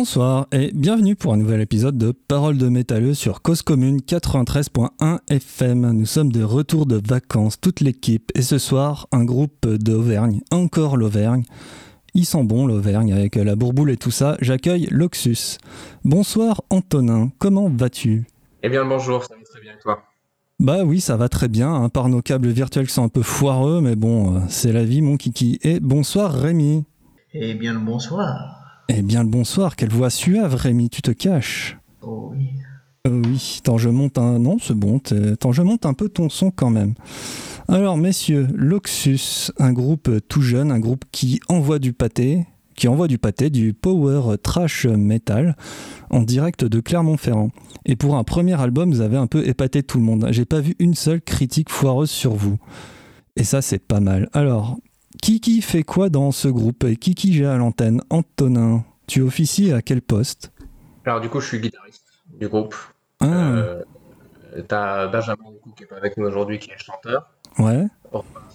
Bonsoir et bienvenue pour un nouvel épisode de Parole de métalleux sur Cause Commune 93.1 FM. Nous sommes de retour de vacances, toute l'équipe, et ce soir, un groupe d'Auvergne, encore l'Auvergne. Ils sont bons l'Auvergne avec la bourboule et tout ça. J'accueille Loxus. Bonsoir Antonin, comment vas-tu? Eh bien bonjour, ça va très bien et toi? Bah oui, ça va très bien, hein, par nos câbles virtuels qui sont un peu foireux, mais bon, euh, c'est la vie mon kiki. Et bonsoir Rémi. Eh bien le bonsoir. Eh bien le bonsoir, quelle voix suave Rémi, tu te caches Oh oui. Euh, oui, tant je monte un... Non, c'est bon, tant je monte un peu ton son quand même. Alors messieurs, Loxus, un groupe tout jeune, un groupe qui envoie du pâté, qui envoie du pâté, du power trash metal en direct de Clermont-Ferrand. Et pour un premier album, vous avez un peu épaté tout le monde. J'ai pas vu une seule critique foireuse sur vous. Et ça, c'est pas mal. Alors, qui qui fait quoi dans ce groupe et qui qui gère l'antenne Antonin, tu officies à quel poste? Alors du coup, je suis guitariste du groupe. Ah. Euh, T'as Benjamin du coup, qui est pas avec nous aujourd'hui, qui est le chanteur. Ouais.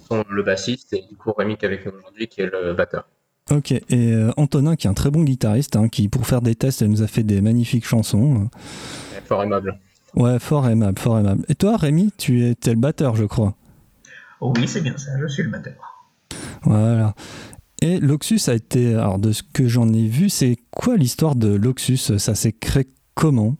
Sont le bassiste et du coup Rémi qui est avec nous aujourd'hui, qui est le batteur. Ok, et euh, Antonin qui est un très bon guitariste, hein, qui pour faire des tests nous a fait des magnifiques chansons. Fort aimable. Ouais, fort aimable, fort aimable. Et toi Rémi, tu es, le batteur je crois? Oh oui, c'est bien ça, je suis le batteur. Voilà. Et Loxus a été, alors de ce que j'en ai vu, c'est quoi l'histoire de Loxus? Ça s'est créé comment?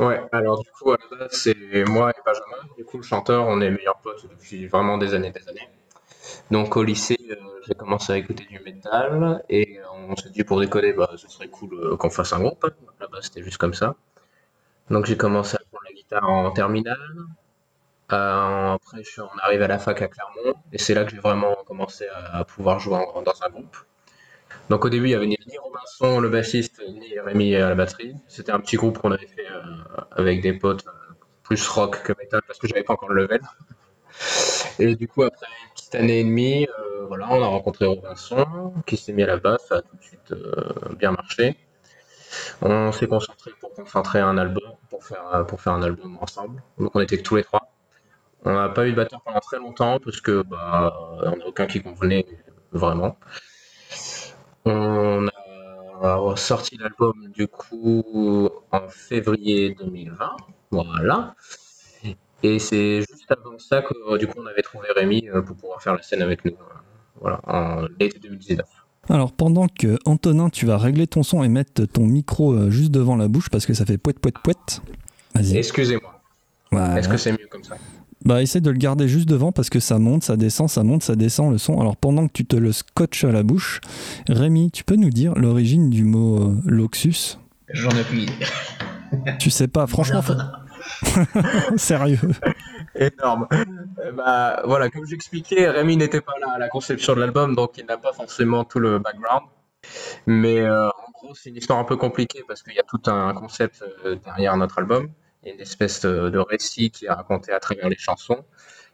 Ouais, alors du coup, à la base, c'est moi et Benjamin. Du coup, le chanteur, on est meilleurs potes depuis vraiment des années des années. Donc au lycée, euh, j'ai commencé à écouter du métal et on s'est dit pour déconner, bah, ce serait cool euh, qu'on fasse un groupe. La base, c'était juste comme ça. Donc j'ai commencé à prendre la guitare en terminale. Euh, après, je on arrive à la fac à Clermont et c'est là que j'ai vraiment commencé à, pouvoir jouer dans un groupe. Donc au début, il y avait ni, Robinson, le bassiste, ni Rémi à la batterie. C'était un petit groupe qu'on avait fait euh, avec des potes euh, plus rock que metal parce que j'avais pas encore le level. Et du coup, après une petite année et demie, voilà, on a rencontré Robinson qui s'est mis à la basse, ça a tout de suite bien marché. On s'est concentré pour concentrer un album, pour faire, pour faire un album ensemble. Donc on était tous les trois. On n'a pas eu de batteur pendant très longtemps parce que bah, on n'a aucun qui convenait vraiment. On a sorti l'album du coup en février 2020, voilà. Et c'est juste avant ça que du coup on avait trouvé Rémi euh, pour pouvoir faire la scène avec nous, voilà, en l'été 2019. Alors pendant que Antonin, tu vas régler ton son et mettre ton micro euh, juste devant la bouche parce que ça fait poète poète poète. Vas-y. Excusez-moi. Est-ce que c'est mieux comme ça? Bah, essaie de le garder juste devant parce que ça monte, ça descend, ça monte, ça descend le son. Alors, pendant que tu te le scotches à la bouche, Rémi, tu peux nous dire l'origine du mot euh, loxus? J'en ai plus idée. Tu sais pas, franchement. Sérieux. Énorme. Euh, bah, voilà, comme j'expliquais, Rémi n'était pas là à la conception de l'album, donc il n'a pas forcément tout le background. Mais euh, en gros, c'est une histoire un peu compliquée parce qu'il y a tout un concept derrière notre album. Il y a une espèce de, récit qui est raconté à travers les chansons.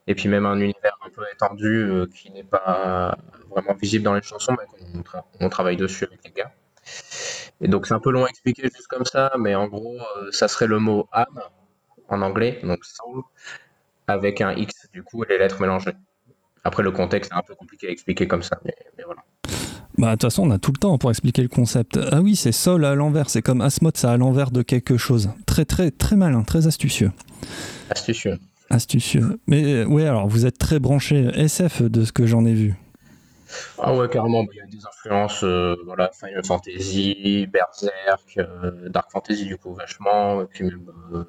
Et puis même un univers un peu étendu euh, qui n'est pas vraiment visible dans les chansons, mais qu'on travaille dessus avec les gars. Et donc c'est un peu long à expliquer juste comme ça, mais en gros, euh, ça serait le mot âme en anglais, donc soul, avec un X du coup et les lettres mélangées. Après le contexte est un peu compliqué à expliquer comme ça, mais voilà. Bah, de toute façon, on a tout le temps pour expliquer le concept. Ah oui, c'est sol à l'envers, c'est comme Asmod, c'est à l'envers de quelque chose. Très, très, très malin, très astucieux. Astucieux. Astucieux. Mais euh, ouais, alors vous êtes très branché SF de ce que j'en ai vu. Ah ouais, carrément, il y a des influences, euh, voilà, Final Fantasy, Berserk, euh, Dark Fantasy du coup vachement, et puis même,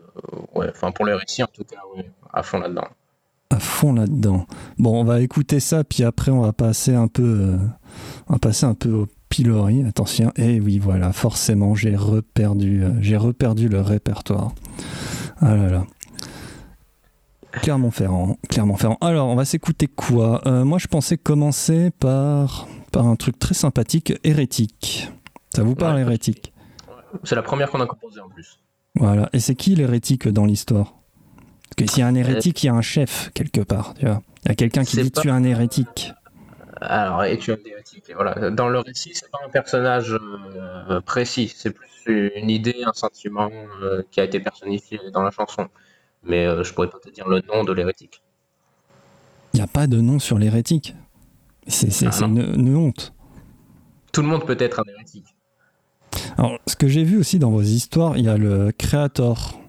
ouais, enfin pour les récits en tout cas, ouais, à fond là-dedans. À fond là-dedans. Bon, on va écouter ça, puis après on va passer un peu on va passer un peu au pilori, attention. Et eh oui, voilà, forcément, j'ai reperdu, euh, j'ai reperdu le répertoire. Ah là là. Clermont-Ferrand, Clermont-Ferrand. Alors, on va s'écouter quoi? Euh, Moi, je pensais commencer par, par un truc très sympathique, hérétique. Ça vous parle, hérétique? C'est la première qu'on a composée en plus. Voilà. Et c'est qui l'hérétique dans l'histoire? Parce que s'il y a un hérétique, il y a un chef quelque part. Tu vois il y a quelqu'un qui dit tu es un hérétique. Alors, et tu as des Voilà. Dans le récit, c'est pas un personnage euh, précis, c'est plus une idée, un sentiment euh, qui a été personnifié dans la chanson. Mais euh, je pourrais pas te dire le nom de l'hérétique. Il n'y a pas de nom sur l'hérétique. C'est ah une, honte. Tout le monde peut être un hérétique. Alors, ce que j'ai vu aussi dans vos histoires, il y a le Creator.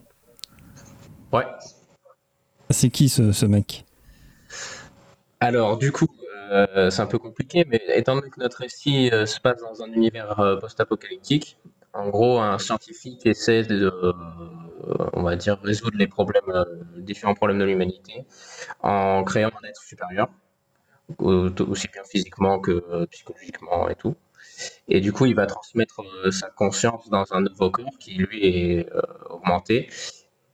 Ouais. C'est qui ce, ce mec? Alors, du coup, euh, c'est un peu compliqué, mais étant donné que notre récit euh, se passe dans un univers euh, post-apocalyptique, en gros, un scientifique essaie de, on va dire, résoudre les problèmes, différents problèmes de l'humanité en créant un être supérieur, au- aussi bien physiquement que psychologiquement et tout. Et du coup, il va transmettre sa conscience dans un nouveau corps qui, lui, est augmenté.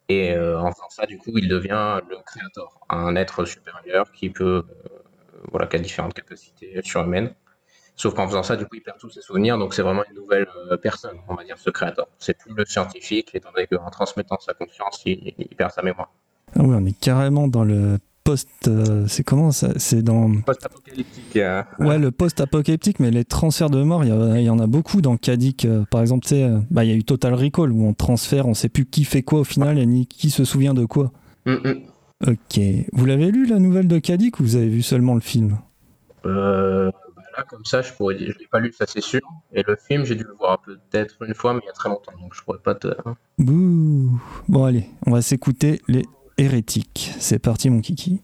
Et euh, en faisant ça, du coup, il devient le créateur, un être supérieur qui peut, euh, voilà, qui a différentes capacités surhumaines. Sauf qu'en faisant ça, du coup, il perd tous ses souvenirs, donc c'est vraiment une nouvelle euh, personne, on va dire, ce créateur. C'est plus le scientifique, étant donné qu'en transmettant sa conscience, il, il perd sa mémoire. Ah oui, on est carrément dans le post. euh, c'est comment ça C'est dans. Post-apocalyptique. euh, Ouais, le post-apocalyptique, mais les transferts de mort, il y, en a beaucoup dans Kadik. euh, par exemple, tu sais, euh, bah, il y a eu Total Recall où on transfère, on sait plus qui fait quoi au final et ni qui se souvient de quoi. hum, hum. Ok. Vous l'avez lu la nouvelle de Kadik ou vous avez vu seulement le film? Euh, bah là, comme ça, je pourrais dire, je l'ai pas lu, ça c'est sûr. Et le film, j'ai dû le voir peut-être une fois, mais il y a très longtemps, donc je pourrais pas te. Bouh Bon, allez, on va s'écouter les hérétiques. C'est parti, mon kiki.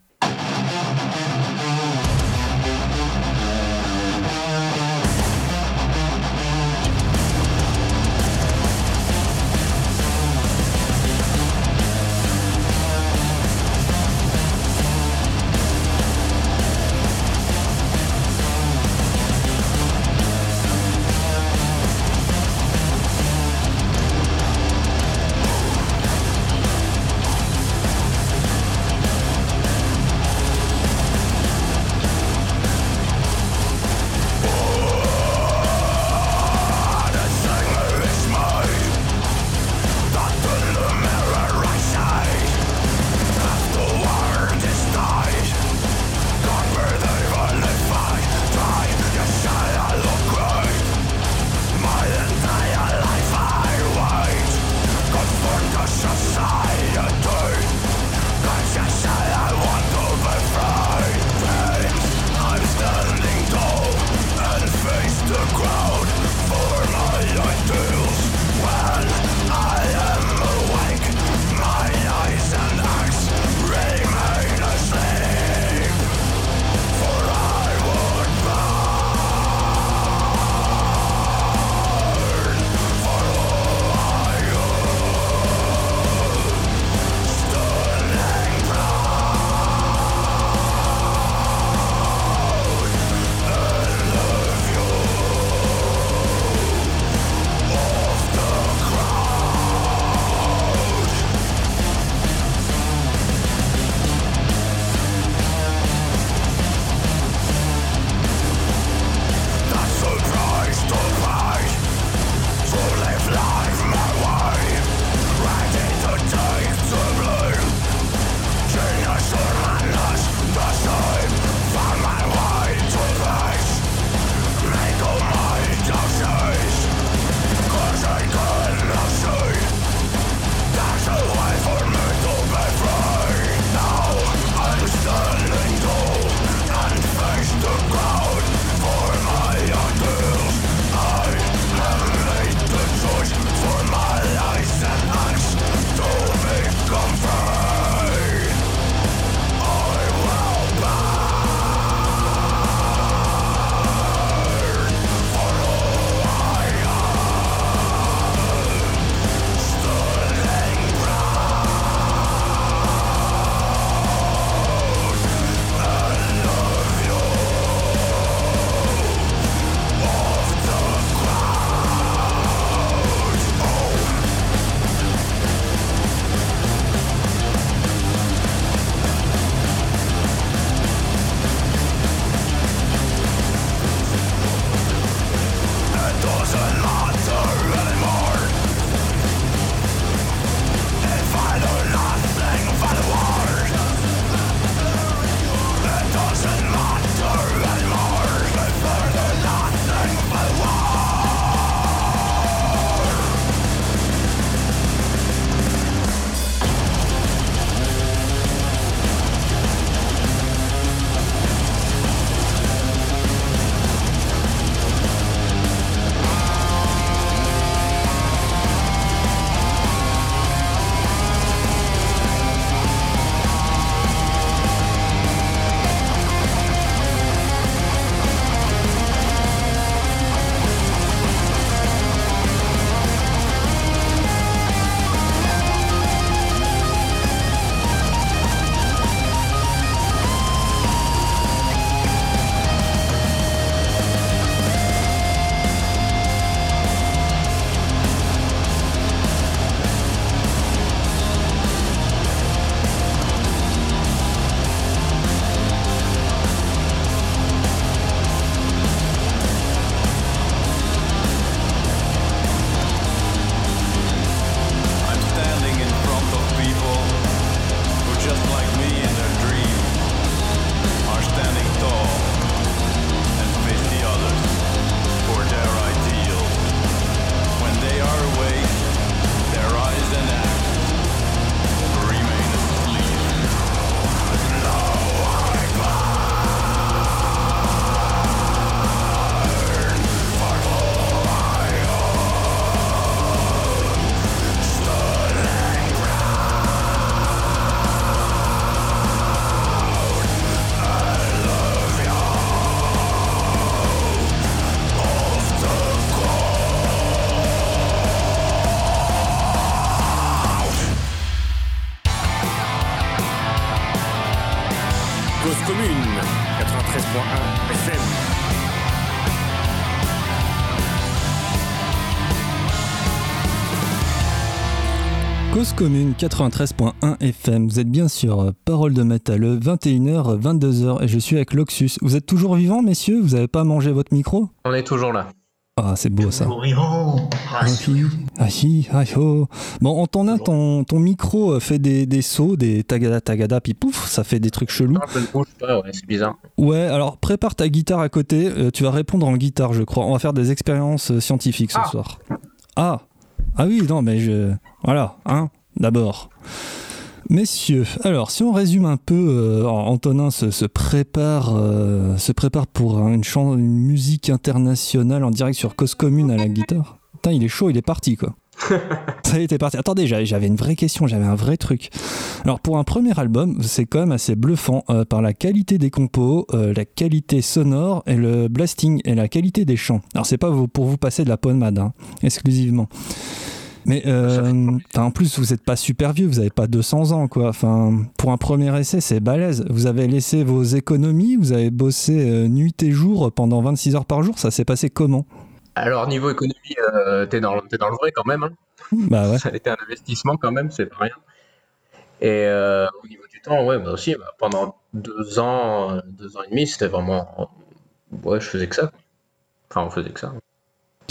Asura! Cause commune 93.1 FM, vous êtes bien sur euh, Parole de Métal, 21h, 22h, et je suis avec Loxus. Vous êtes toujours vivant, messieurs? Vous n'avez pas mangé votre micro? On est toujours là. Ah, c'est beau ça. Toujours vivant. Ah, Rassurez-vous. hi, ah, hi, ah, oh. Bon, en ton, ton, ton micro euh, fait des, des sauts, des tagada tagada, puis pouf, ça fait des trucs chelous. Non, je ne bouge pas, ouais, c'est bizarre. Ouais, alors prépare ta guitare à côté, euh, tu vas répondre en guitare, je crois. On va faire des expériences scientifiques ce Ah. soir. Ah Ah oui, non, mais je. Voilà, hein, d'abord. Messieurs, alors si on résume un peu, euh, Antonin se, se prépare, euh, se prépare pour un- une, une musique internationale en direct sur Cause Commune à la guitare. Putain, il est chaud, il est parti quoi. Ça y t'es parti. Attendez, j'avais une vraie question, j'avais un vrai truc. Alors pour un premier album, c'est quand même assez bluffant euh, par la qualité des compos, euh, la qualité sonore et le blasting et la qualité des chants. Alors c'est pas pour vous passer de la pommade, hein, exclusivement. Mais euh, en plus, vous n'êtes pas super vieux, vous n'avez pas 200 ans, quoi. Enfin, pour un premier essai, c'est balèze. Vous avez laissé vos économies, vous avez bossé euh, nuit et jour pendant 26 heures par jour. Ça s'est passé comment? Alors, niveau économie, euh, t'es dans, dans le vrai quand même. hein. Bah ouais. Ça a été un investissement quand même, c'est pas rien. Et euh, au niveau du temps, ouais, bah aussi, bah, pendant deux ans, euh, deux ans et demi, c'était vraiment. Ouais, je faisais que ça. Enfin, on faisait que ça.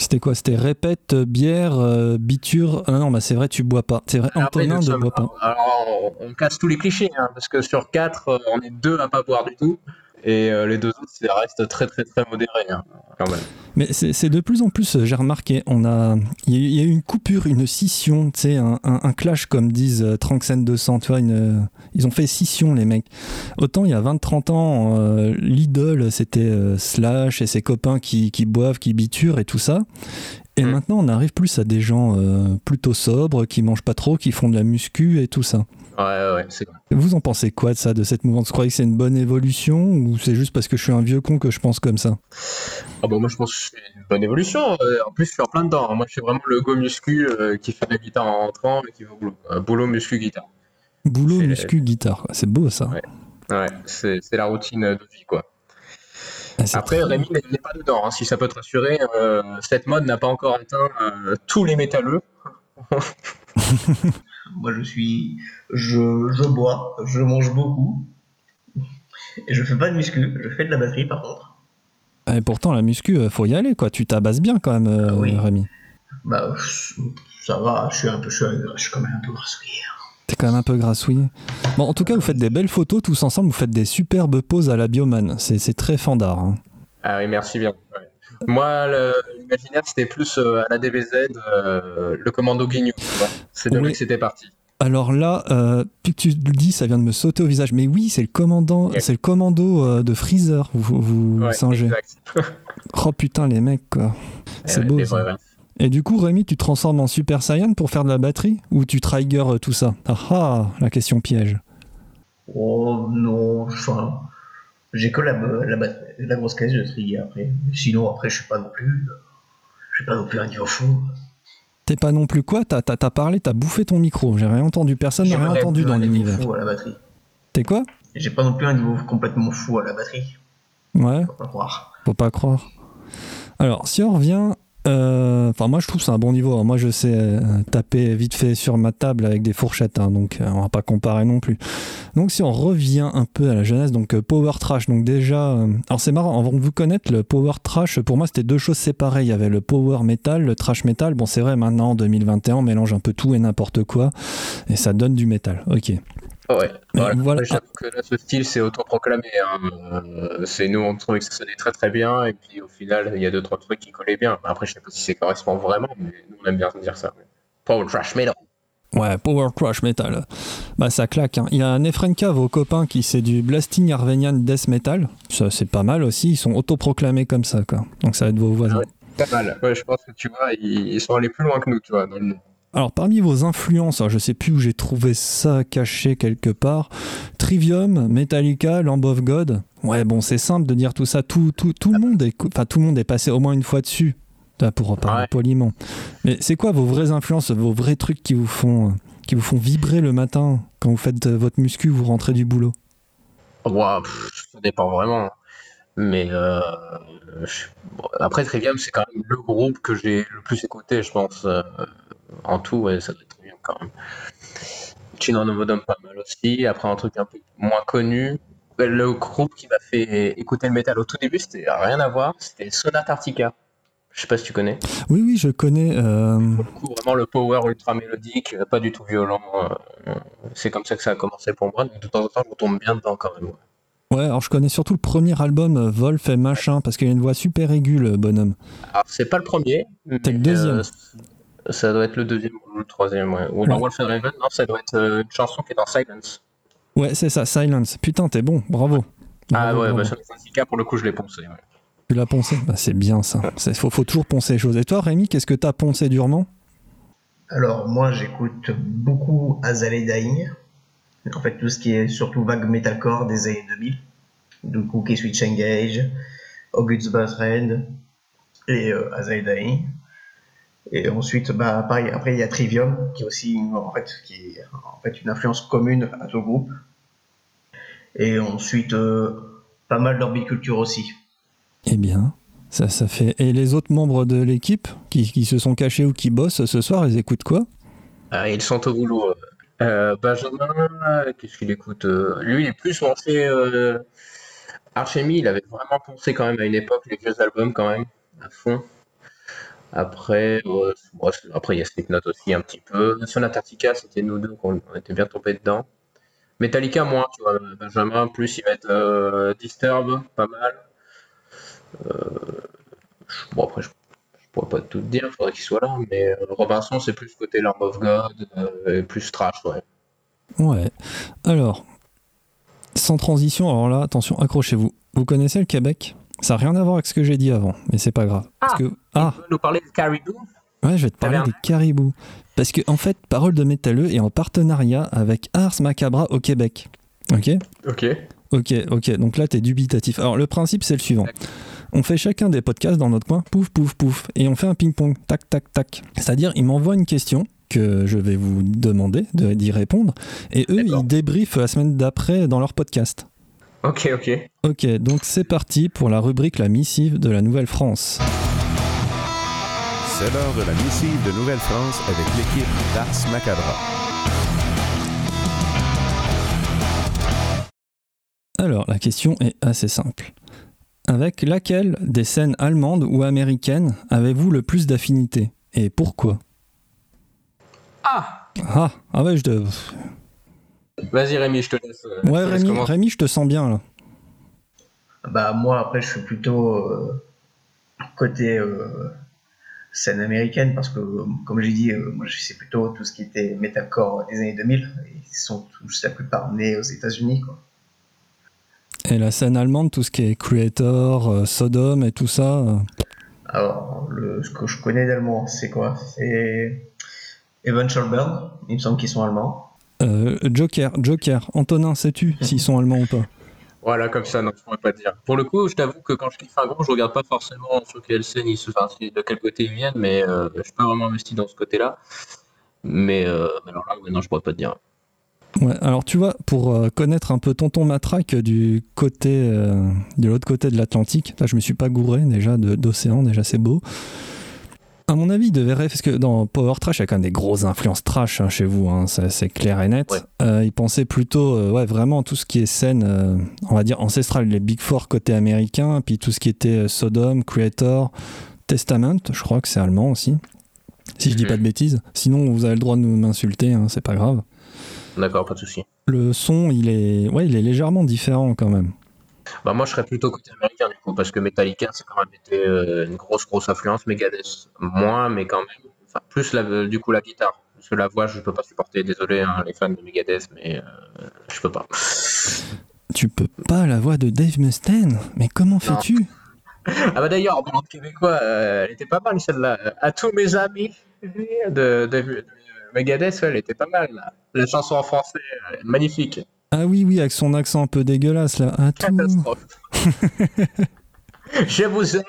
C'était quoi? C'était répète, bière, euh, biture. Ah non, bah c'est vrai, tu bois pas. C'est vrai, Après, Antonin ne boit pas. Alors, on, on casse tous les clichés, hein, parce que sur quatre, euh, on est deux à pas boire du tout. Et euh, les deux autres, ça reste très, très, très modéré, hein, quand même. Mais c'est de plus en plus, euh, j'ai remarqué, on a, il y, a eu- une coupure, une scission, tu sais, un, un- un clash comme disent euh, Tranxen 200, tu vois, une, euh, ils ont fait scission les mecs. Autant il y a 20-30 ans, euh, l'idole c'était Slash et ses copains qui, qui boivent, qui biturent et tout ça. Et Mm. maintenant on arrive plus à des gens plutôt sobres, qui mangent pas trop, qui font de la muscu et tout ça. Ouais, ouais, Vous en pensez quoi de ça, de cette mouvance? Vous croyez que c'est une bonne évolution ou c'est juste parce que je suis un vieux con que je pense comme ça? Ah bah moi je pense que c'est une bonne évolution. Euh, En plus je suis en plein dedans. Moi je suis vraiment le go muscu euh, qui fait de la guitare en rentrant et qui va au boulot. Euh, boulot muscu guitare. Boulot, muscu, guitare, c'est beau ça. Ouais. Ouais, c'est c'est la routine de vie quoi. Ah, Après Rémi n'est n'est pas dedans. hein. Si ça peut te rassurer, euh, cette mode n'a pas encore atteint euh, tous les métalleux. Moi, je suis. Je, je bois, je mange beaucoup. Et je fais pas de muscu, je fais de la batterie par contre. Et pourtant, la muscu, euh, faut y aller, quoi. Tu tabasses bien quand même, euh, Ah oui. Rémi. Bah, ça va, je suis un peu. Je suis, je suis quand même un peu grassouillé. T'es quand même un peu grassouillé. Bon, en tout cas, vous faites des belles photos tous ensemble. Vous faites des superbes poses à la bioman. C'est c'est très fandard. hein. Ah oui, merci bien. Ouais. Moi, le- l'imaginaire, c'était plus euh, à la DBZ, euh, le commando guignou. C'est de là Oui. que c'était parti. Alors là, euh, que tu le dis, ça vient de me sauter au visage. Mais oui, c'est le commandant, Yeah. c'est le commando euh, de Freezer. Vous, vous Ouais, singez. Oh putain, les mecs, quoi. C'est Ouais, beau. ça. Et du coup, Rémi, tu te transformes en Super Saiyan pour faire de la batterie Ou tu trigger euh, tout ça? Ah ah, la question piège. Oh non, enfin. J'ai que la, la, la grosse caisse de trigger après. Sinon, après, je suis pas non plus. Je suis pas non plus un niveau fou. T'es pas non plus quoi? T'as t'as parlé, t'as bouffé ton micro. J'ai rien entendu. Personne n'a rien entendu dans l'univers. fou à la batterie. T'es quoi? J'ai pas non plus un niveau complètement fou à la batterie. Ouais, Faut pas croire. faut pas croire. Alors, si on revient. Euh, Enfin, moi je trouve c'est un bon niveau. Alors, moi je sais euh, taper vite fait sur ma table avec des fourchettes, hein, donc euh, on va pas comparer non plus. Donc, si on revient un peu à la jeunesse, donc Power Trash, donc déjà. alors, c'est marrant, avant de vous connaître, le Power Trash, pour moi c'était deux choses séparées. Il y avait le Power Metal, le Trash Metal. Bon, c'est vrai, maintenant en 2021, on mélange un peu tout et n'importe quoi, et ça donne du métal. Ok. Ouais, voilà. voilà. J'avoue que là, ce style, c'est autoproclamé. Hein. Euh, c'est nous, on trouvait que ça sonnait très très bien, et puis au final, il y a deux trois trucs qui collaient bien. Après, je sais pas si ça correspond vraiment, mais nous, on aime bien dire ça. Power trash metal. Ouais, Power Crush Metal. Bah ça claque. hein. Il y a Nefrenka, vos copains, qui c'est du Blasting Arvenian Death Metal. Ça c'est pas mal aussi. Ils sont autoproclamés comme ça, quoi. Donc ça va être vos voisins. Ouais. Pas mal. Ouais, je pense que tu vois, ils, sont allés plus loin que nous, tu vois, dans le nom. Alors parmi vos influences, je sais plus où j'ai trouvé ça caché quelque part. Trivium, Metallica, Lamb of God. Ouais, bon, c'est simple de dire tout ça. Tout, tout, tout le monde est, enfin tout le monde est passé au moins une fois dessus. Pour parler Ouais. poliment. Mais c'est quoi vos vraies influences, vos vrais trucs qui vous font, euh, qui vous font vibrer le matin quand vous faites euh, votre muscu, vous rentrez du boulot? Ouah, pff, ça dépend vraiment. Mais euh, je- bon, après, Trivium, c'est quand même le groupe que j'ai le plus écouté, je pense. euh, en tout, ouais, ça doit être Trivium quand même. Chino Novodom, pas mal aussi. Après, un truc un peu moins connu. Le groupe qui m'a fait écouter le métal au tout début, c'était rien à voir. C'était Sonat Arctica. Je sais pas si tu connais. Oui, oui, je connais. euh, Pour le coup, vraiment le power ultra mélodique, euh, pas du tout violent. euh, C'est comme ça que ça a commencé pour moi. Donc, de temps en temps, je retombe bien dedans quand même. ouais. Ouais, alors je connais surtout le premier album, euh, Wolf et machin, parce qu'il a une voix super aiguë, le bonhomme. Alors, c'est pas le premier. le mais, deuxième. euh, ça doit être le deuxième ou le troisième. Ouais. Ou dans Ouais. Wolf and Raven, non, ça doit être euh, une chanson qui est dans Silence. Ouais, c'est ça, Silence. Putain, t'es bon, bravo. Ah Bravo, ouais, bravo. bah, sur les syndicats, pour le coup, je l'ai poncé. ouais. Tu l'as poncé? Bah, C'est bien ça. Il faut, faut toujours poncer les choses. Et toi, Rémi, qu'est-ce que t'as poncé durement? Alors, moi, j'écoute beaucoup Azalea Dying. En fait, tout ce qui est surtout vague metalcore des années 2000. Du coup, Key Switch Engage, August Batred et euh. Et ensuite, bah, pareil, après, il y a Trivium, qui est aussi une, en fait, qui est, en fait, une influence commune à tout le groupe. Et ensuite, euh, pas mal d'orbiculture aussi. Eh bien, ça, ça fait. Et les autres membres de l'équipe qui, qui se sont cachés ou qui bossent ce soir, ils écoutent quoi? Ah, ils sont au boulot. Euh. Benjamin, euh, qu'est-ce qu'il écoute euh, Lui, il est plus lancé. Euh... Archemy, il avait vraiment poncé quand même à une époque les vieux albums quand même, à fond. Après, après il y a Slipknot aussi un petit peu. Antarctica, c'était nous deux qu'on on était bien tombés dedans. Metallica, moins, tu vois. Benjamin, plus il va être Disturb, pas mal. Bon, après, je pourrais pas tout te dire, il faudrait qu'il soit là, mais euh, Robinson, c'est plus côté Lamb of God, euh, et plus trash, ouais. Ouais. Alors, sans transition, alors là, attention, accrochez-vous. Vous connaissez le Québec? Ça n'a rien à voir avec ce que j'ai dit avant, mais c'est pas grave. Parce Ah. que, ah, Tu veux nous parler de Caribou? Ouais, je vais te parler des caribous. Parce que, en fait, Parole de Métalleux est en partenariat avec Ars Macabra au Québec. Ok? Ok. Ok, ok, donc là t'es dubitatif. Alors le principe c'est le suivant. On fait chacun des podcasts dans notre coin, pouf, pouf, pouf, et on fait un ping-pong, tac, tac, tac. C'est-à-dire, ils m'envoient une question que je vais vous demander de- d'y répondre, et eux, ils débriefent la semaine d'après dans leur podcast. Ok, ok. Ok, donc c'est parti pour la rubrique La missive de la Nouvelle-France. C'est l'heure de la missive de Nouvelle-France avec l'équipe d'Ars Macabra. Alors, la question est assez simple. Avec laquelle des scènes allemandes ou américaines avez-vous le plus d'affinité Et pourquoi? Ah Ah, ah ouais, je te... Vas-y Rémi, je te laisse. euh, Ouais, laisse Rémi, je te sens bien là. Bah moi après je suis plutôt euh, côté euh, scène américaine parce que comme j'ai dit euh, moi je sais plutôt tout ce qui était metalcore des années 2000 et ils sont tous la plupart nés aux États-Unis quoi. Et la scène allemande, tout ce qui est Creator, euh, Sodom et tout ça. euh, Alors le, ce que je connais d'allemand c'est quoi? C'est Eventual Burn, il me semble qu'ils sont allemands. euh, Joker, Joker, Antonin, sais-tu s'ils sont allemands ou pas? Voilà, comme ça, non, je pourrais pas te dire. Pour le coup, je t'avoue que quand je kiffe un groupe, je regarde pas forcément sur quelle scène ils se, enfin, de quel côté ils viennent, mais euh, je suis pas vraiment investi dans ce côté-là. Mais euh, alors là, ouais, non, je pourrais pas te dire. Ouais, alors tu vois, pour euh, connaître un peu Tonton Matraque du côté, euh, de l'autre côté de l'Atlantique, là je me suis pas gouré déjà d'océan, déjà c'est beau. À mon avis, il rêver, parce que dans Power Trash, il y a quand même des grosses influences trash hein, chez vous, hein, c'est clair et net. Ouais. Euh, il pensait plutôt, euh, ouais, vraiment tout ce qui est scène, on va dire ancestrale, les Big Four côté américain, puis tout ce qui était Sodom, Creator, Testament, je crois que c'est allemand aussi, si je dis Mhm. pas de bêtises. Sinon, vous avez le droit de m'insulter, hein, c'est pas grave. D'accord, pas de souci. Le son, il est, ouais, il est légèrement différent quand même. Bah, moi, je serais plutôt côté américain, du coup, parce que Metallica, c'est quand même été euh, une grosse, grosse influence. Megadeth, moins, mais quand même. Enfin, plus, la, du coup, la guitare. Parce que la voix, je peux pas supporter. Désolé, hein, les fans de Megadeth, mais euh, je peux pas. Tu peux pas la voix de Dave Mustaine? Mais comment fais-tu? Ah bah d'ailleurs, en parlant de québécois, euh, elle était pas mal celle-là. Euh, À tous mes amis de, de, de Megadeth, ouais, elle était pas mal. Là. La chanson en français, euh, magnifique. Ah oui, oui, avec son accent un peu dégueulasse là. À tout, Catastrophe. Je vous aime.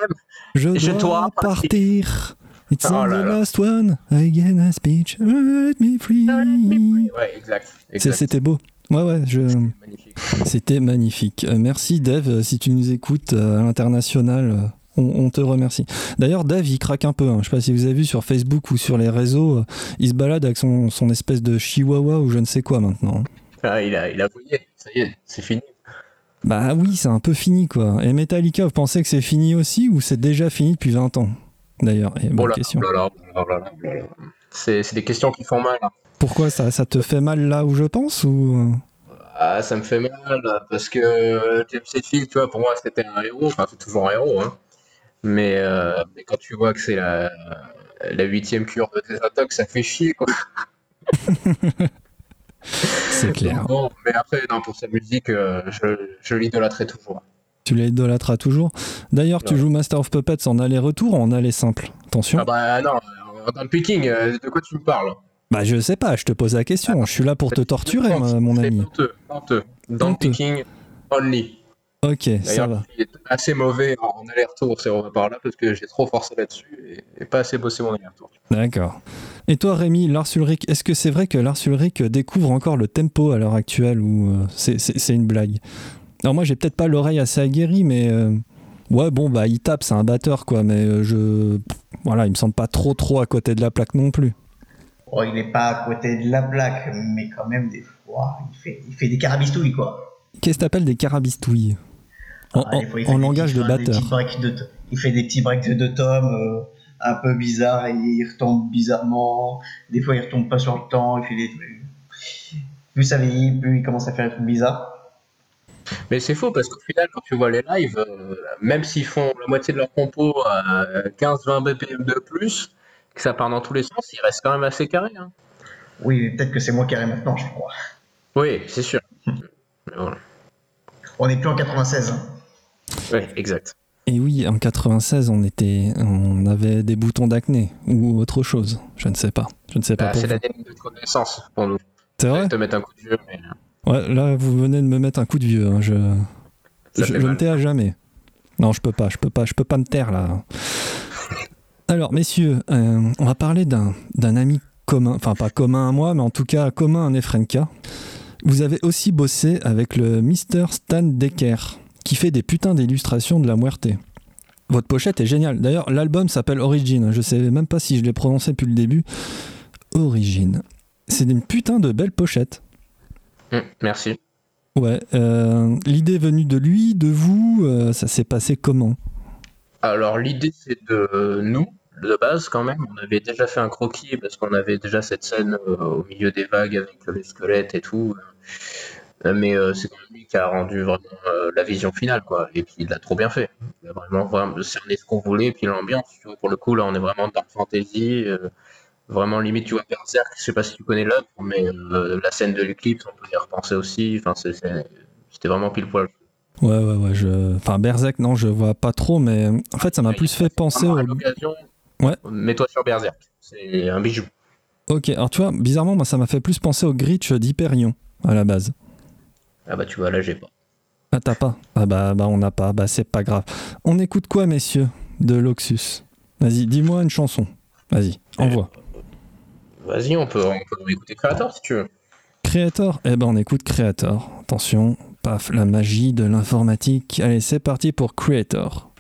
je Je dois dois partir. It's Oh là the là. last one. I get a speech. Let me free. Ouais, exact. C'était beau. Ouais, ouais, je... Magnifique. c'était magnifique. Euh, merci Dave, euh, si tu nous écoutes euh, à l'international, euh, on, on te remercie. D'ailleurs, Dave, il craque un peu. hein. Je sais pas si vous avez vu sur Facebook ou sur les réseaux, euh, il se balade avec son, son espèce de chihuahua ou je ne sais quoi maintenant. Ah, il a, il a voyé, ça y est, c'est fini. Bah oui, c'est un peu fini quoi. Et Metallica, vous pensez que c'est fini aussi ou c'est déjà fini depuis 20 ans D'ailleurs, Oh question. c'est des questions qui font mal. hein. Pourquoi ça, ça te fait mal là où je pense ou euh? Ah, ça me fait mal parce que euh, James Hetfield, tu vois, pour moi, c'était un héros. Enfin, c'est toujours un héros, hein. Mais, euh, mais quand tu vois que c'est la, la huitième cure de tes attaques, ça fait chier, quoi. C'est clair. Bon, mais après, non, pour sa musique, euh, je, je l'idolâtrais toujours. Tu l'idolâtras toujours. D'ailleurs, tu joues Master of Puppets en aller-retour ou en aller simple Attention. Ah bah non, euh, dans le picking, de quoi tu me parles? Bah je sais pas, je te pose la question. Je suis là pour te torturer, ma- mon ami. honteux, honteux. Dans le Honteux. picking, only. Ok, ça va. il est assez mauvais en aller-retour, c'est par là, parce que j'ai trop forcé là-dessus et, et pas assez bossé mon aller-retour. D'accord. Et toi, Rémi, Lars Ulrich, est-ce que c'est vrai que Lars Ulrich découvre encore le tempo à l'heure actuelle ou euh, c'est une blague? Alors moi, j'ai peut-être pas l'oreille assez aguerrie, mais euh, ouais, bon, bah il tape, c'est un batteur, quoi. Mais euh, je, voilà, il me semble pas trop, trop à côté de la plaque non plus. Oh, il n'est pas à côté de la plaque, mais quand même, des fois, il fait, il fait des carabistouilles, quoi. Qu'est-ce que t'appelles des carabistouilles? En, Ah, fois, il en langage petits- de batteur. de il fait des petits breaks de deux tomes euh, un peu bizarres et il retombe bizarrement. Des fois, il retombe pas sur le temps, il fait des trucs. Plus ça vieillit, plus il commence à faire des trucs bizarres. Mais c'est faux, parce qu'au final, quand tu vois les lives, euh, même s'ils font la moitié de leur compo à 15-20 BPM de plus, que ça part dans tous les sens, ils restent quand même assez carrés. Hein. Oui, mais peut-être que c'est moi qui arrête maintenant, je crois. Oui, c'est sûr. Mais voilà. On n'est plus en 96. hein. Oui, exact. Et oui, en 96, on était, on avait des boutons d'acné ou autre chose. Je ne sais pas. Je ne sais pas Bah, c'est l'année de connaissance pour nous. C'est vrai te mettre un coup de vieux, mais Ouais, là, vous venez de me mettre un coup de vieux. hein, Je, ça je, fait je mal. ne tais à jamais. Non, je peux pas. Je peux pas. Je peux pas me taire là. Alors, messieurs, euh, on va parler d'un d'un ami commun, enfin pas commun à moi, mais en tout cas commun à Nefrenka. Vous avez aussi bossé avec le Mr. Stan Decker, qui fait des putains d'illustrations de la Muerte. Votre pochette est géniale. D'ailleurs, l'album s'appelle Origin. Je sais même pas si je l'ai prononcé depuis le début. Origin. C'est une putain de belle pochette. Hum, merci. Ouais. euh, L'idée est venue de lui, de vous. euh, ça s'est passé comment? Alors l'idée c'est de nous, de base quand même. On avait déjà fait un croquis parce qu'on avait déjà cette scène euh, au milieu des vagues avec les squelettes et tout. Euh, mais euh, c'est quand même lui qui a rendu vraiment euh, la vision finale quoi. Et puis il l'a trop bien fait. Il a vraiment, vraiment cerné ce qu'on voulait. Et puis l'ambiance, tu vois, pour le coup là on est vraiment dans fantasy. euh, vraiment limite tu vois Berserk. Je sais pas si tu connais l'œuvre, mais la scène de l'éclipse on peut y repenser aussi. Enfin c'était vraiment pile poil. Ouais, ouais, ouais. Je... Enfin, Berserk, non, je vois pas trop, mais en fait, ça m'a plus fait penser au. Ouais. mets-toi sur Berserk. C'est un bijou. Ok, alors tu vois, bizarrement, moi, ça m'a fait plus penser au Gritch d'Hyperion à la base. Ah bah tu vois, là j'ai pas. Ah, t'as pas Ah, bah, bah on n'a pas. Bah, c'est pas grave. On écoute quoi, messieurs, de Loxus? Vas-y, dis-moi une chanson. Vas-y, envoie. Vas-y, on peut, on peut écouter Creator si tu veux. Creator? Eh ben, on écoute Creator. Attention, paf, la magie de l'informatique. Allez, c'est parti pour Creator.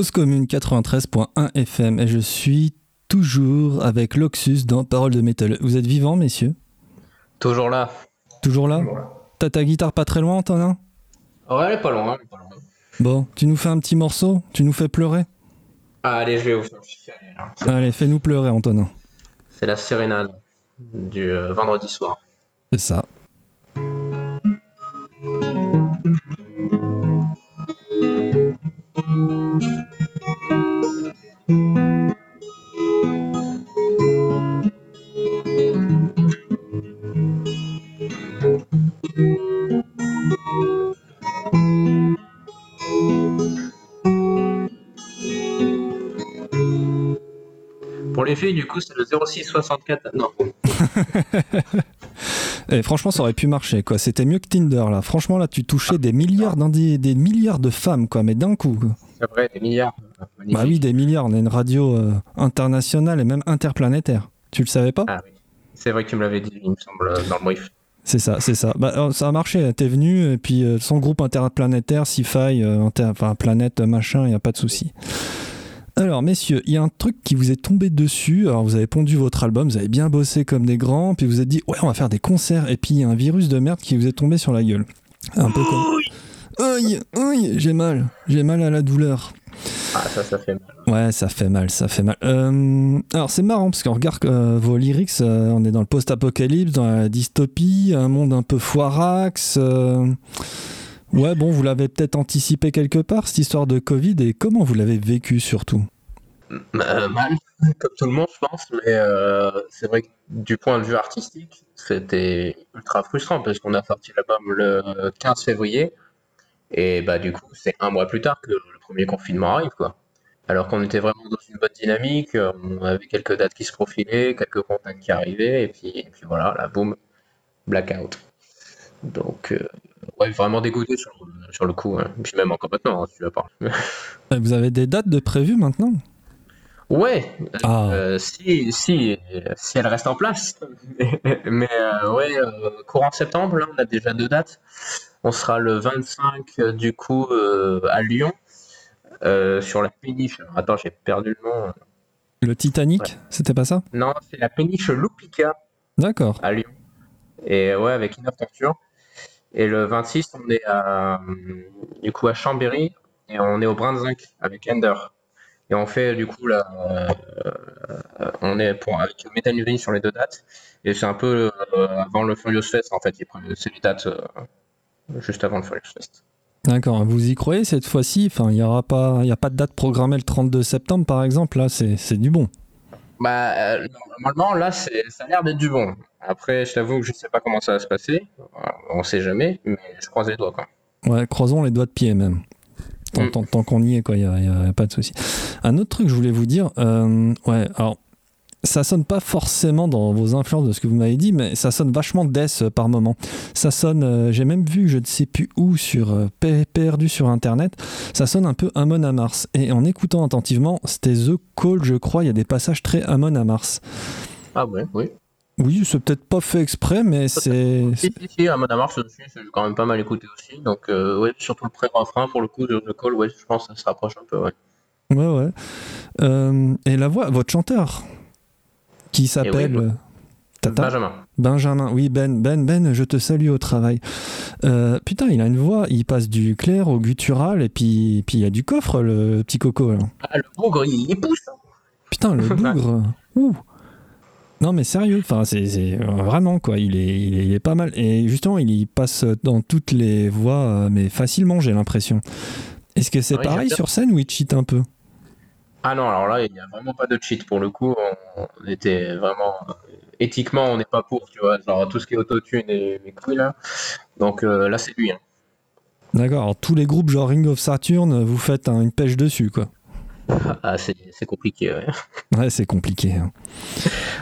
Cause commune 93.1 FM et je suis toujours avec Loxus dans Parole de métal. Vous êtes vivants, messieurs? Toujours là. Toujours là? T'as ta guitare pas très loin, Antonin Ouais, elle est pas loin, elle est pas loin. Bon, tu nous fais un petit morceau? Tu nous fais pleurer? Ah, allez, je vais vous faire là. Allez, fais-nous pleurer, Antonin. C'est la sérénade du euh, vendredi soir. C'est ça. Pour les filles, du coup, c'est le 06 64. Non, Et franchement, ça aurait pu marcher, quoi. C'était mieux que Tinder, là. Franchement, là, tu touchais des milliards, d'indi- des milliards de femmes, quoi, mais d'un coup. C'est vrai, des milliards. euh, magnifique. Bah oui, des milliards. On est une radio euh, internationale et même interplanétaire. Tu le savais pas? Ah oui. C'est vrai que tu me l'avais dit, il me semble, euh, dans le brief. C'est ça, c'est ça. Bah, ça a marché. T'es venu, et puis euh, son groupe interplanétaire, Sci-Fi, euh, inter- enfin, planète, machin, il a pas de souci. Alors, messieurs, il y a un truc qui vous est tombé dessus. Alors, vous avez pondu votre album, vous avez bien bossé comme des grands, puis vous vous êtes dit, ouais, on va faire des concerts, et puis il y a un virus de merde qui vous est tombé sur la gueule. Un peu comme. Aïe, aïe, j'ai mal, j'ai mal à la douleur. Ah, ça, ça fait mal. Ouais, ça fait mal, ça fait mal. Euh, alors c'est marrant parce qu'on regarde euh, vos lyrics, euh, on est dans le post-apocalypse, dans la dystopie, un monde un peu foirax. Ouais, bon, vous l'avez peut-être anticipé quelque part, cette histoire de Covid, et comment vous l'avez vécu surtout? Mal, comme tout le monde, je pense, mais c'est vrai que du point de vue artistique, c'était ultra frustrant parce qu'on a sorti l'album le 15 février et bah du coup, c'est un mois plus tard que le premier confinement arrive, quoi. Alors qu'on était vraiment dans une bonne dynamique, on avait quelques dates qui se profilaient, quelques contacts qui arrivaient, et puis, et puis voilà, là, boum, blackout. Donc, euh, ouais, vraiment dégoûté sur, sur le coup, hein. puis même encore maintenant, hein, si tu veux pas. Vous avez des dates de prévues maintenant? Ouais, Ah, Euh, si, si, si elle reste en place. Mais euh, ouais, euh, courant septembre, là, on a déjà deux dates. On sera le 25 euh, du coup euh, à Lyon, euh, sur la péniche. Attends, j'ai perdu le nom. le Titanic, ouais. c'était pas ça? Non, c'est la péniche Lupica D'accord. à Lyon. Et ouais, avec Inner Torture. Et le 26, on est à, du coup à Chambéry et on est au Brunswick avec Ender. Et on fait du coup là, euh, on est pour avec Metal sur les deux dates. Et c'est un peu euh, avant le Furious Fest en fait. C'est les dates juste avant le Furious Fest. D'accord. Vous y croyez cette fois-ci? Enfin, il n'y aura pas, il a pas de date programmée le 32 septembre, par exemple. Là, c'est du bon. Bah euh, normalement là, ça a l'air d'être du bon. Après, je t'avoue que je sais pas comment ça va se passer. On sait jamais, mais je croise les doigts quoi. Ouais, croisons les doigts de pied même. Tant, Mm. tant- tant qu'on y est, quoi, il n'y a, pas de souci. Un autre truc que je voulais vous dire, euh, ouais, alors, ça sonne pas forcément dans vos influences de ce que vous m'avez dit, mais ça sonne vachement death euh, par moment. Ça sonne, euh, j'ai même vu, je ne sais plus où, sur euh, perdu sur internet, ça sonne un peu Amon à Mars. Et en écoutant attentivement, c'était The Call, je crois, il y a des passages très Amon à Mars. Ah ouais, oui. Oui, c'est peut-être pas fait exprès, mais c'est. Si, si, si, à Mode à Mars aussi, c'est quand même pas mal écouté aussi. Donc, euh, ouais, surtout le pré-refrain, pour le coup, de The Call, ouais, je pense que ça se rapproche un peu, ouais. Ouais, ouais. Et la voix, votre chanteur, qui s'appelle. Eh oui, euh, Tata Benjamin. Benjamin, oui, Ben, Ben, Ben, je te salue au travail. Euh, putain, il a une voix, il passe du clair au guttural, et puis, puis il y a du coffre, le petit coco. Là. Ah, le bougre, il, pousse. Putain, le bougre. Ouh. Non, mais sérieux, enfin, c'est c'est, vraiment quoi, il est, il, est, il est pas mal. Et justement, il y passe dans toutes les voix, euh, mais facilement, j'ai l'impression. Est-ce que c'est Oui, pareil sur scène ou il cheat un peu? Ah non, alors là, il n'y a vraiment pas de cheat pour le coup. On, on était vraiment. Éthiquement, on n'est pas pour, tu vois. Genre, tout ce qui est autotune et mes couilles, là. Donc euh, là, c'est lui. Hein. D'accord, alors tous les groupes genre Ring of Saturn, vous faites un- une pêche dessus, quoi. Ah, c'est c'est compliqué, ouais. Ouais, c'est compliqué. hein.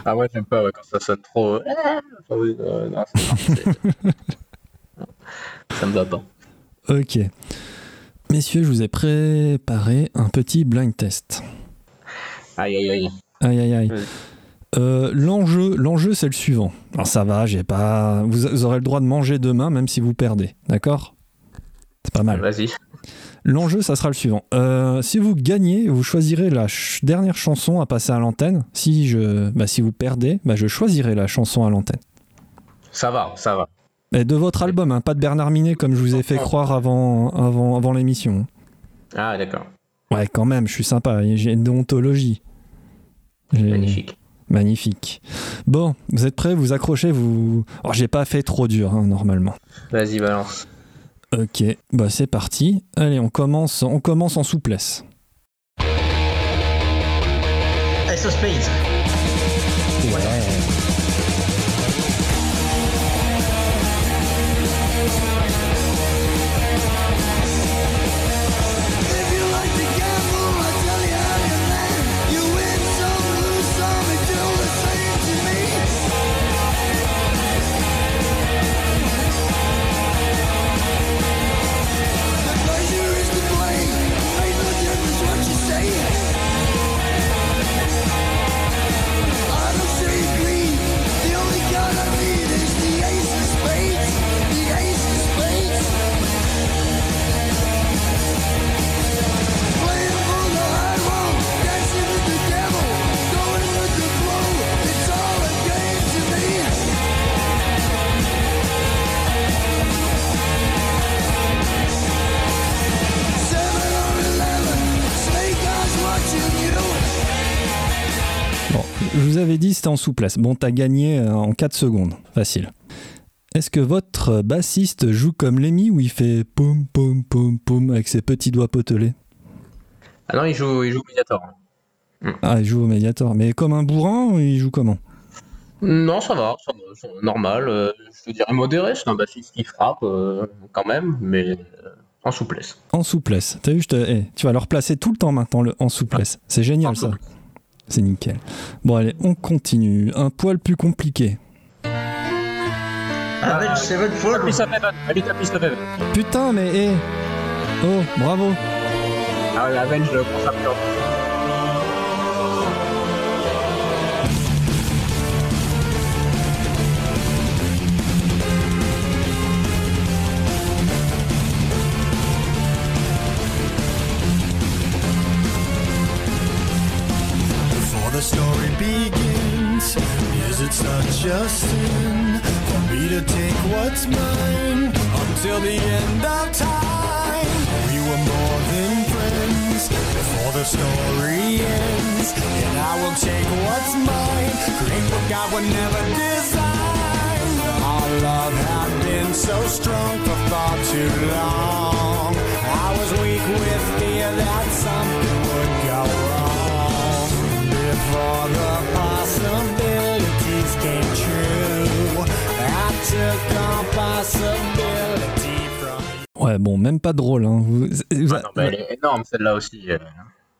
Ah, ouais, j'aime pas ouais, quand ça sonne trop. euh, ah, euh, non, c'est- ça me va pas. Ok. Messieurs, je vous ai préparé un petit blind test. Aïe, aïe, aïe. Aïe aïe aïe. Euh, l'enjeu, l'enjeu c'est le suivant. Alors ça va, j'ai pas. Vous, vous aurez le droit de manger demain, même si vous perdez, d'accord? C'est pas mal. Vas-y. L'enjeu, ça sera le suivant. Euh, si vous gagnez, vous choisirez la ch- dernière chanson à passer à l'antenne. Si je, bah, si vous perdez, bah, je choisirai la chanson à l'antenne. Ça va, ça va. Et de votre album, hein, pas de Bernard Minet comme je vous ai fait croire avant, avant, avant l'émission. Ah, d'accord. Ouais, quand même, je suis sympa. J'ai une déontologie. J'ai- Magnifique. Magnifique. Bon, vous êtes prêts Vous accrochez Vous. Oh, j'ai pas fait trop dur hein, normalement. Vas-y, balance. Ok, bah c'est parti. Allez, on commence, on commence en souplesse. Je vous avais dit c'était en souplesse. Bon, t'as gagné euh, en 4 secondes. Facile. Est-ce que votre bassiste joue comme Lemmy ou il fait poum poum poum poum avec ses petits doigts potelés? Ah non, il joue, il joue Mediator. Ah, il joue au médiator. Mais comme un bourrin ou il joue comment? Non, ça va, ça normal. euh, je te dirais modéré, c'est un bassiste qui frappe euh, quand même, mais euh, en souplesse. En souplesse. T'as vu, je te... eh, tu vas le replacer tout le temps maintenant le en souplesse. C'est génial En ça. souplesse. C'est nickel. Bon, allez, on continue. Un poil plus compliqué. Bevan. Putain, mais eh Oh, bravo Ah, la Avenge, je prends ça begins, is it such a sin for me to take what's mine until the end of time? We were more than friends before the story ends, and I will take what's mine, create what God would never design. Our love had been so strong for far too long. I was weak with fear that something would go wrong before the possibilities came true. I took on possibility from Ouais, bon, même pas drôle. Hein. Vous- vous- Ah non, bah, elle est énorme celle-là aussi. euh.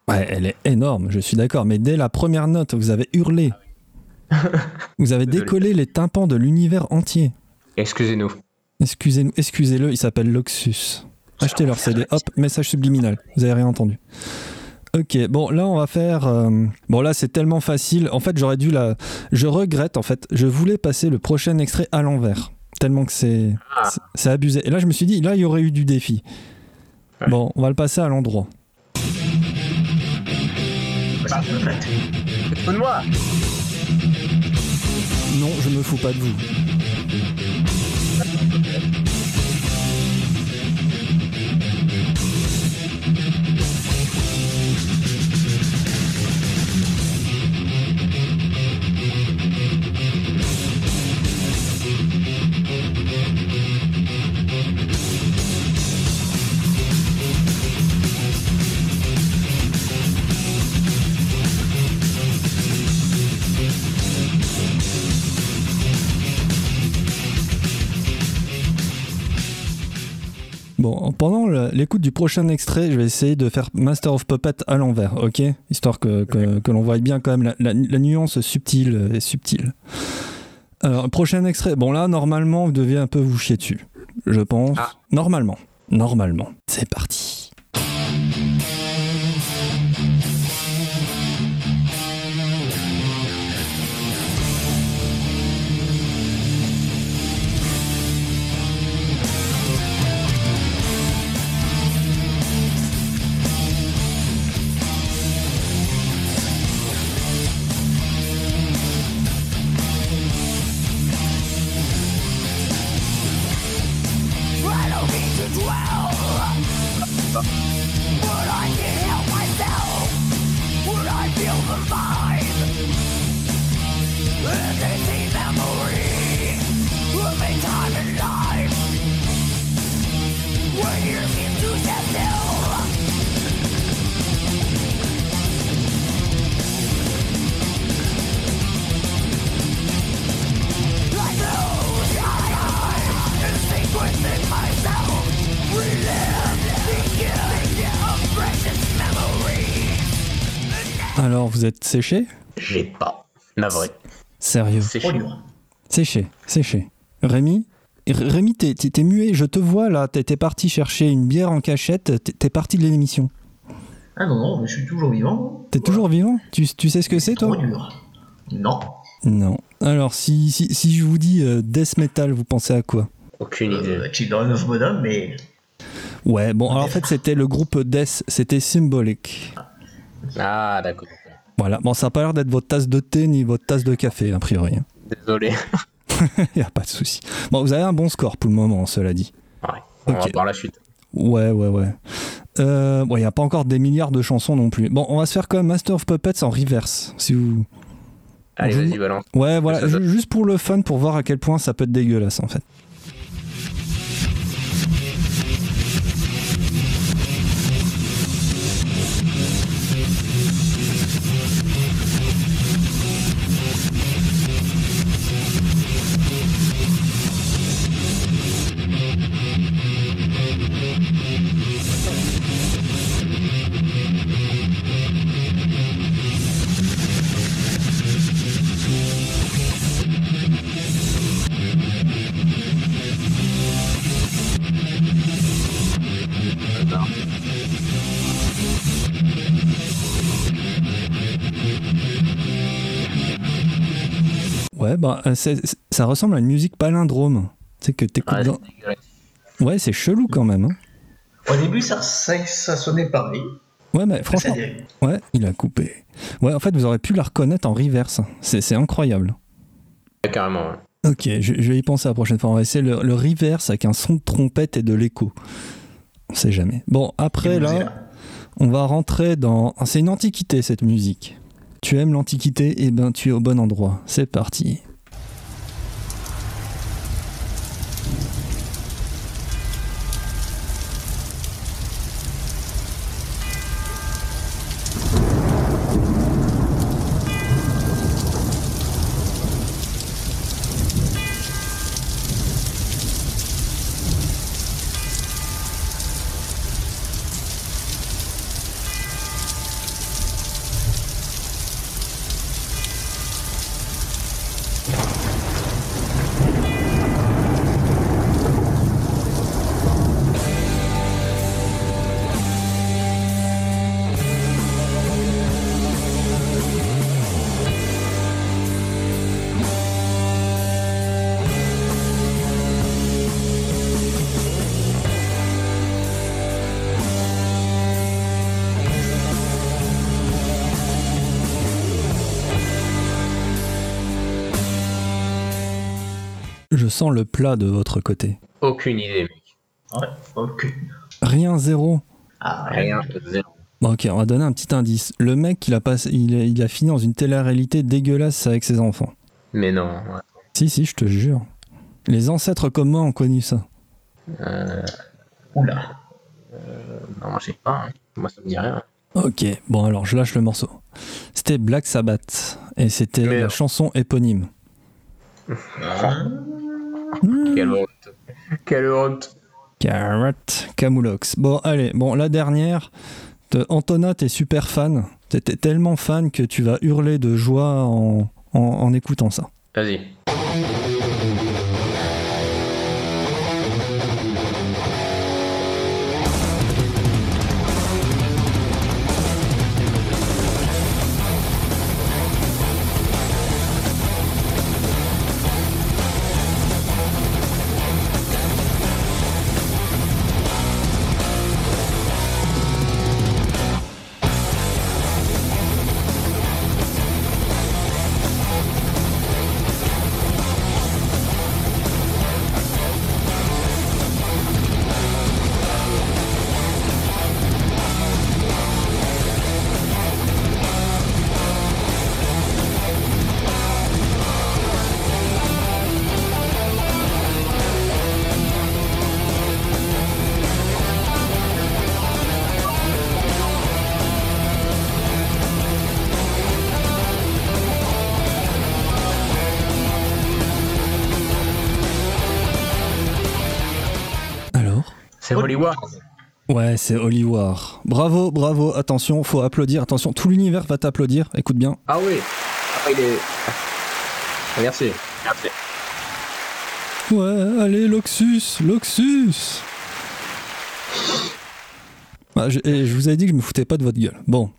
Ouais, elle est énorme, je suis d'accord. Mais dès la première note, vous avez hurlé. vous avez décollé les tympans de l'univers entier. Excusez-nous. Excusez-nous, excusez-le, il s'appelle Loxus. Achetez leur CD, hop, message subliminal. Vous avez rien entendu. Ok, bon là on va faire. euh, Bon là c'est tellement facile. En fait j'aurais dû la. Je regrette en fait. Je voulais passer le prochain extrait à l'envers. Tellement que c'est Ah. c'est- abusé. Et là je me suis dit là il y aurait eu du défi. Ouais. Bon on va le passer à l'endroit. Bah, Non je me fous pas de vous. Bon, pendant l'écoute du prochain extrait, je vais essayer de faire Master of Puppet à l'envers, ok? Histoire que, que, que l'on voie bien quand même la, la- la nuance subtile et subtile. Alors, prochain extrait. Bon, là, normalement, vous deviez un peu vous chier dessus. Je pense. Ah. Normalement. Normalement. C'est parti. Alors, vous êtes séché? J'ai pas. Navré. Sérieux? C'est Trop chiant. dur. Séché, séché. Rémi? Rémi, t'es- muet, je te vois là, t'es t'es parti chercher une bière en cachette, t'es- t'es parti de l'émission. Ah non, non, mais je suis toujours vivant. T'es toujours vivant? Tu, tu sais ce que c'est Trop toi dur. Non. Non. Alors, si, si, si je vous dis euh, death metal, vous pensez à quoi? Aucune idée. Euh, Children of Bodom, mais Ouais, bon, alors en fait, c'était le groupe Death, c'était symbolique. Ah, d'accord. Voilà, bon, ça n'a pas l'air d'être votre tasse de thé ni votre tasse de café, a priori. Désolé. Il a pas de souci. Bon, vous avez un bon score pour le moment, cela dit. Ouais, on va voir la suite. Ouais, ouais, ouais. Euh, bon, il n'y a pas encore des milliards de chansons non plus. Bon, on va se faire quand même Master of Puppets en reverse, si vous... Allez, vas-y, balance. Ouais, voilà, juste pour le fun, pour voir à quel point ça peut être dégueulasse, en fait. Ouais, bah, euh, ça ressemble à une musique palindrome. Tu sais que t'écoutes Ouais, dans- c'est dégueulasse. Ouais, c'est chelou quand même. hein. au début, ça, ça, ça sonnait pareil. Ouais, mais franchement, ouais, il a coupé. Ouais, en fait, vous aurez pu la reconnaître en reverse. C'est incroyable. Ouais, carrément. ouais. Ok, je, je vais y penser la prochaine fois. On va essayer le, le reverse avec un son de trompette et de l'écho. On sait jamais. Bon, après là, on va rentrer dans. ah, C'est une antiquité cette musique. Tu aimes l'antiquité Eh ben, tu es au bon endroit. C'est parti. Je sens le plat de votre côté. Aucune idée, mec. Ouais, ok. Rien, zéro. Ah, Rien. Zéro. Bon, ok, on va donner un petit indice. Le mec, il a, passé, il, a, il a fini dans une télé-réalité dégueulasse avec ses enfants. Mais non. ouais. Si, si, je te jure. Les ancêtres comme moi ont connu ça. Euh, Oula. non, moi, je sais pas. hein. Moi, ça me dit rien. Ok, bon alors je lâche le morceau. C'était Black Sabbath et c'était la chanson éponyme. Quelle honte. Quelle honte. Carrot Camoulox. Bon, allez, bon, la dernière. De Antona, t'es super fan. T'es t'es tellement fan que tu vas hurler de joie en, en, en écoutant ça. Vas-y. C'est Holy War. Bravo, bravo, attention, faut applaudir, attention, tout l'univers va t'applaudir, écoute bien. Ah oui ah, il est... Merci, merci. Ouais, allez, Loxus, Loxus bah, je, et je vous avais dit que je me foutais pas de votre gueule. Bon,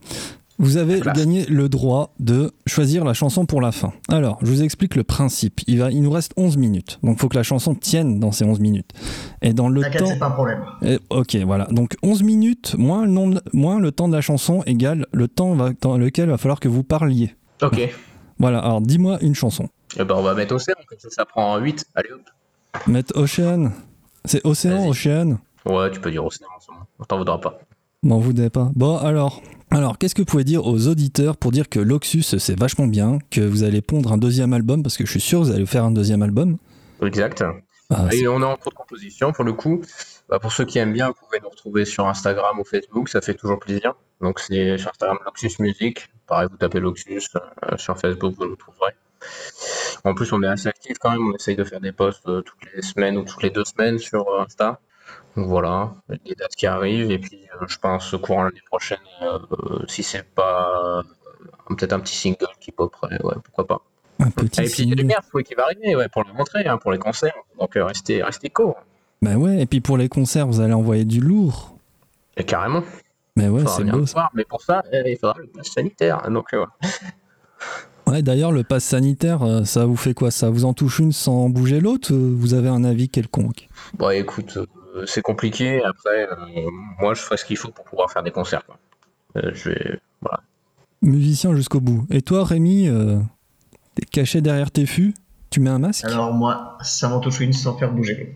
vous avez gagné le droit de choisir la chanson pour la fin. Alors, je vous explique le principe. Il, va, il nous reste 11 minutes. Donc, il faut que la chanson tienne dans ces 11 minutes. Et dans le temps. c'est pas un problème. ok, voilà. Donc, 11 minutes, moins le, nom moins le temps de la chanson égale le temps va, dans lequel il va falloir que vous parliez. Ok. Voilà, alors dis-moi une chanson. Eh ben, on va mettre Océan, comme ça, ça prend 8. Allez hop. Mettre Ocean. C'est Océan, Ocean Ouais, tu peux dire Océan en ce moment. On t'en voudra pas. M'en voudrais pas. Bon, alors, alors qu'est-ce que vous pouvez dire aux auditeurs pour dire que Loxus c'est vachement bien, que vous allez pondre un deuxième album, parce que je suis sûr que vous allez faire un deuxième album? Exact. Ah, et on est en cours de composition pour le coup. Bah, pour ceux qui aiment bien, vous pouvez nous retrouver sur Instagram ou Facebook, ça fait toujours plaisir. Donc c'est sur Instagram Loxus Music. Pareil, vous tapez Loxus, euh, sur Facebook vous nous trouverez. En plus, on est assez actif quand même, on essaye de faire des posts euh, toutes les semaines ou toutes les deux semaines sur euh, Insta. Donc voilà, les dates qui arrivent, et puis euh, je pense courant l'année prochaine, euh, si c'est pas euh, peut-être un petit single qui poperait, ouais, pourquoi pas. Un petit et puis il y a du merde qui va arriver, ouais, pour le montrer, hein, pour les concerts, donc restez, restez court. Bah ouais, et puis pour les concerts, vous allez envoyer du lourd. Et carrément. Mais ouais, c'est beau. mais pour ça, il faudra le pass sanitaire, donc Ouais, d'ailleurs, le pass sanitaire, ça vous fait quoi? Ça vous en touche une sans bouger l'autre? Vous avez un avis quelconque? Bon, écoute, c'est compliqué. Après, euh, moi, je ferai ce qu'il faut pour pouvoir faire des concerts. Euh, je vais, voilà. Musicien jusqu'au bout. Et toi, Rémi, t'es caché derrière tes fûts Tu mets un masque? Alors moi, ça m'en touche une sans faire bouger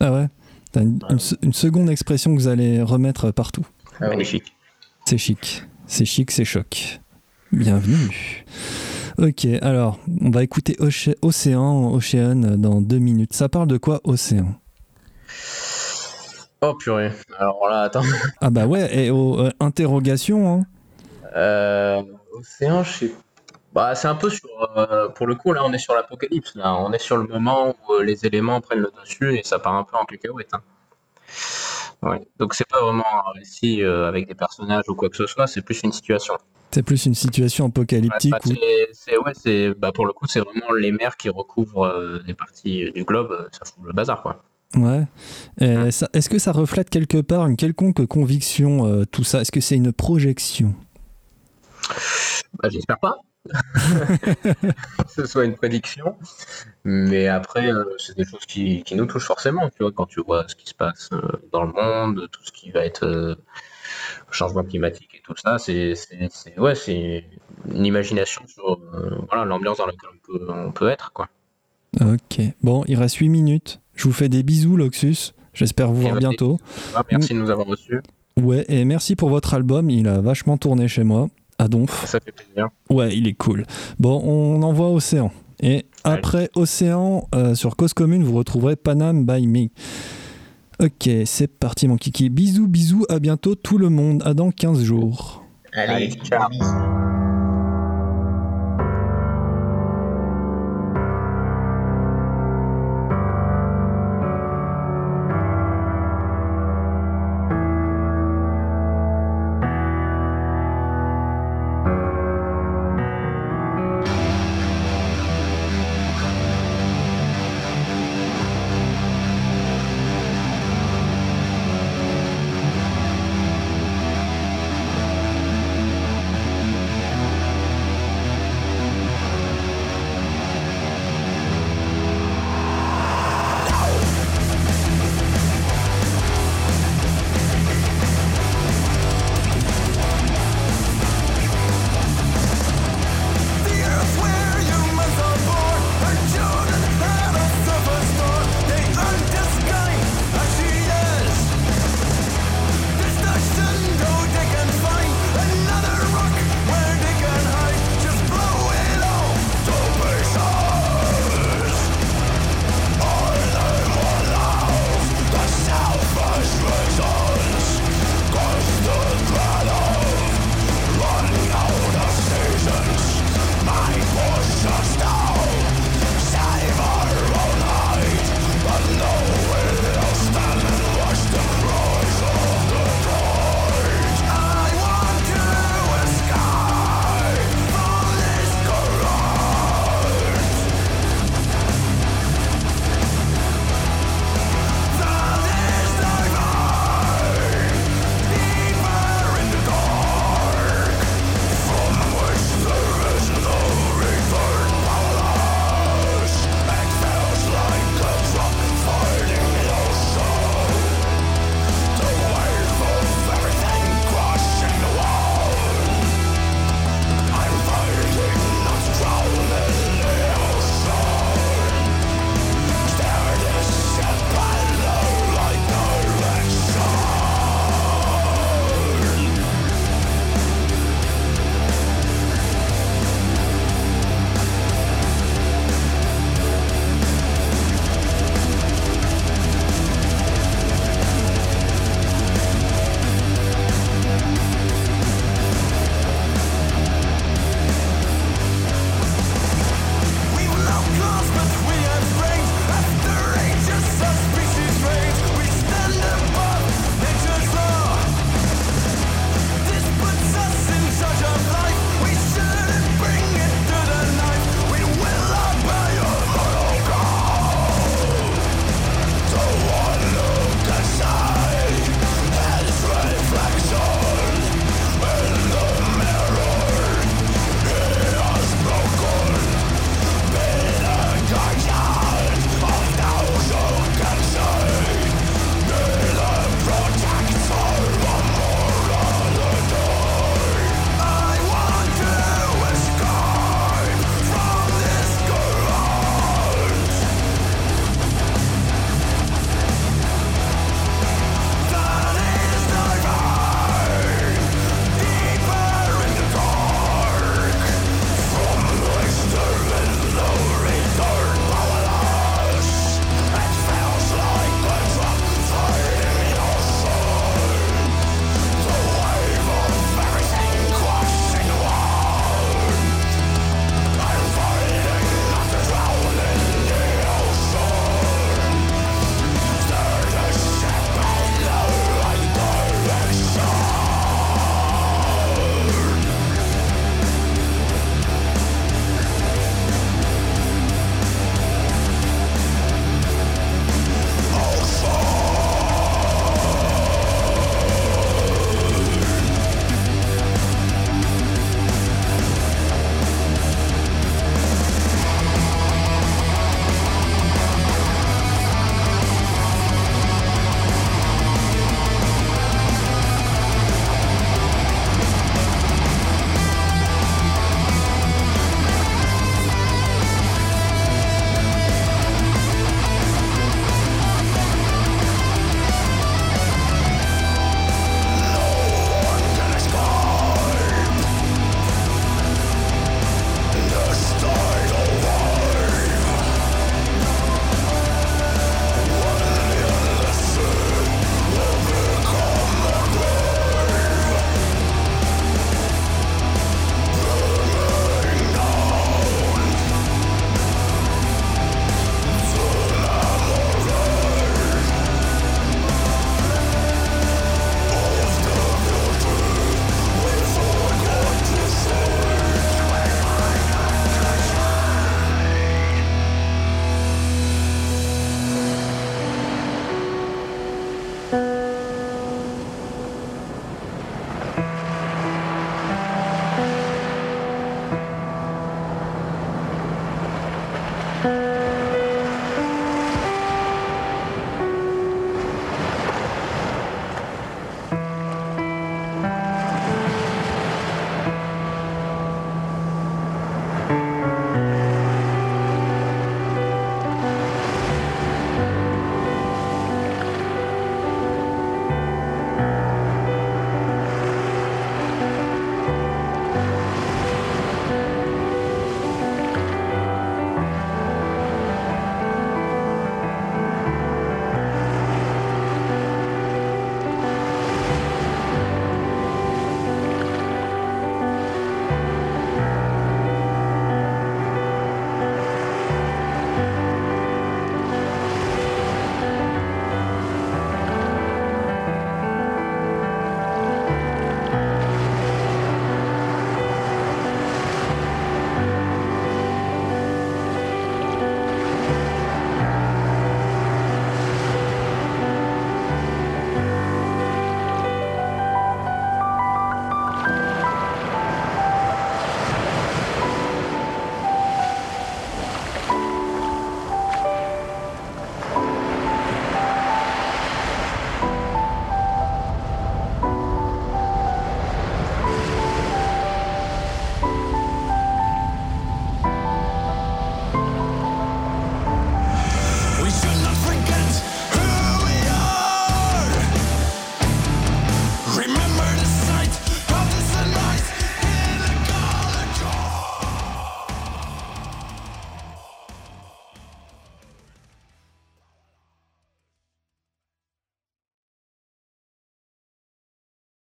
Ah ouais? T'as une, une, seconde expression que vous allez remettre partout. Ah Magnifique. C'est chic. C'est chic, c'est choc. Bienvenue. Ok, alors, on va écouter Océan, Océan dans deux minutes. Ça parle de quoi, Océan? Oh purée. Alors là, attends. Ah bah ouais, et euh, interrogation. Hein. Euh, océan, je sais. Bah, c'est un peu sur. Euh, pour le coup, là, on est sur l'apocalypse. Là, on est sur le moment où euh, les éléments prennent le dessus et ça part un peu en cacahuète. Hein. Ouais. Donc c'est pas vraiment un récit avec des personnages ou quoi que ce soit, c'est plus une situation. C'est plus une situation apocalyptique. Ouais, bah, ouais, c'est, bah, pour le coup, c'est vraiment les mers qui recouvrent des parties du globe, ça fout le bazar, quoi. Ouais. Est-ce que ça reflète quelque part une quelconque conviction, euh, tout ça? Est-ce que c'est une projection? Bah, J'espère pas. que ce soit une prédiction. Mais après, euh, c'est des choses qui, nous touchent forcément. Tu vois, quand tu vois ce qui se passe euh, dans le monde, tout ce qui va être changement climatique et tout ça, c'est ouais, une imagination sur voilà l'ambiance dans laquelle on peut, on peut être. Quoi. Ok. Bon, il reste 8 minutes. Je vous fais des bisous, Loxus. J'espère vous voir bientôt. merci de nous avoir reçus. Ouais, et merci pour votre album. Il a vachement tourné chez moi, à Donf. Ça fait plaisir. Ouais, il est cool. Bon, on envoie Océan. Et après Océan, euh, sur Cause Commune, vous retrouverez Panam by Me. Ok, c'est parti mon kiki. Bisous, bisous, à bientôt tout le monde. À dans 15 jours. Allez, ciao.